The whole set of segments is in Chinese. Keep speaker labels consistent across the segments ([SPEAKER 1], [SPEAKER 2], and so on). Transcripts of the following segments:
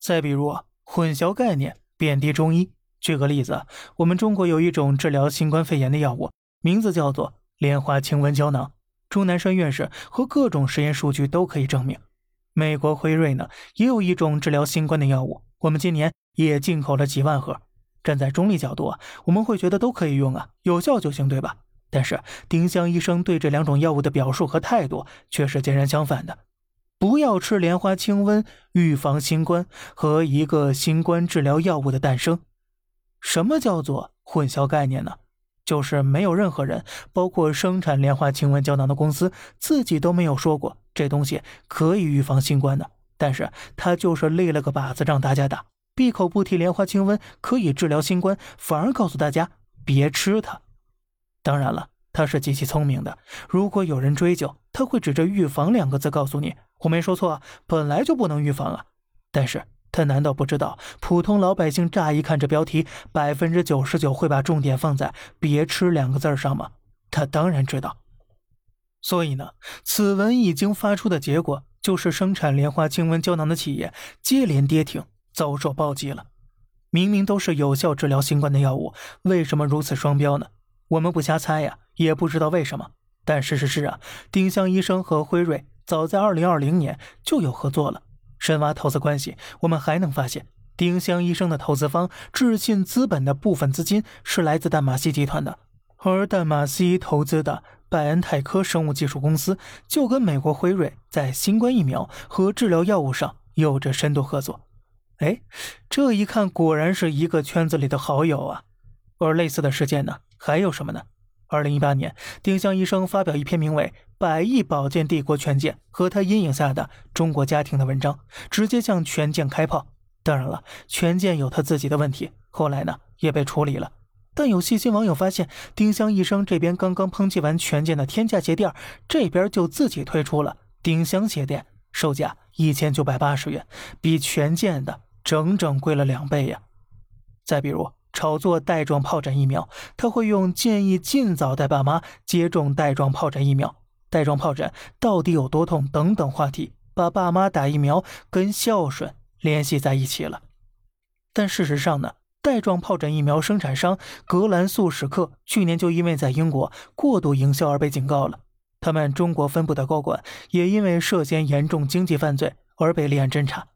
[SPEAKER 1] 再比如混淆概念、贬低中医。举个例子，我们中国有一种治疗新冠肺炎的药物，名字叫做莲花清瘟胶囊。钟南山院士和各种实验数据都可以证明。美国辉瑞呢，也有一种治疗新冠的药物，我们今年也进口了几万盒。站在中立角度啊，我们会觉得都可以用啊，有效就行，对吧？但是丁香医生对这两种药物的表述和态度却是截然相反的。不要吃莲花清瘟，预防新冠和一个新冠治疗药物的诞生。什么叫做混淆概念呢？就是没有任何人，包括生产莲花清瘟胶囊的公司，自己都没有说过这东西可以预防新冠的。但是他就是立了个靶子让大家打，闭口不提莲花清瘟可以治疗新冠，反而告诉大家别吃它。当然了。他是极其聪明的。如果有人追究，他会指着“预防”两个字告诉你：“我没说错，本来就不能预防啊。”但是他难道不知道，普通老百姓乍一看这标题，百分之九十九会把重点放在“别吃”两个字上吗？他当然知道。所以呢，此文一经发出的结果，就是生产莲花清瘟胶囊的企业接连跌停，遭受暴击了。明明都是有效治疗新冠的药物，为什么如此双标呢？我们不瞎猜呀。也不知道为什么，但事实是啊，丁香医生和辉瑞早在二零二零年就有合作了。深挖投资关系，我们还能发现，丁香医生的投资方智信资本的部分资金是来自淡马锡集团的，而淡马锡投资的拜恩泰科生物技术公司就跟美国辉瑞在新冠疫苗和治疗药物上有着深度合作。哎，这一看果然是一个圈子里的好友啊。而类似的事件呢，还有什么呢？二零一八年，丁香医生发表一篇名为《百亿保健帝国权健和他阴影下的中国家庭》的文章，直接向权健开炮。当然了，权健有他自己的问题，后来呢也被处理了。但有细心网友发现，丁香医生这边刚刚抨击完权健的天价鞋垫，这边就自己推出了丁香鞋垫，售价一千九百八十元，比权健的整整贵了两倍呀。再比如。炒作带状疱疹疫苗，他会用建议尽早带爸妈接种带状疱疹疫苗，带状疱疹到底有多痛等等话题，把爸妈打疫苗跟孝顺联系在一起了。但事实上呢，带状疱疹疫苗生产商格兰素史克去年就因为在英国过度营销而被警告了，他们中国分部的高管也因为涉嫌严重经济犯罪而被立案侦查。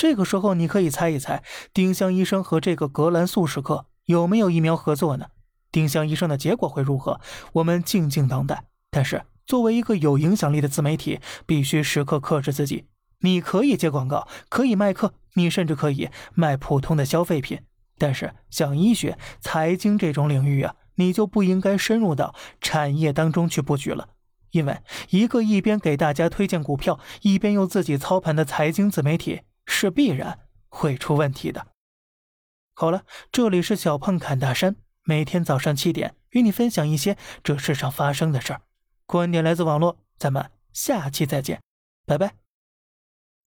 [SPEAKER 1] 这个时候，你可以猜一猜，丁香医生和这个格兰素时刻有没有疫苗合作呢？丁香医生的结果会如何？我们静静等待。但是，作为一个有影响力的自媒体，必须时刻克制自己。你可以接广告，可以卖课，你甚至可以卖普通的消费品。但是，像医学、财经这种领域啊，你就不应该深入到产业当中去布局了。因为一个一边给大家推荐股票，一边又自己操盘的财经自媒体。是必然会出问题的。好了，这里是小胖侃大山，每天早上七点与你分享一些这世上发生的事儿。观点来自网络，咱们下期再见，拜拜。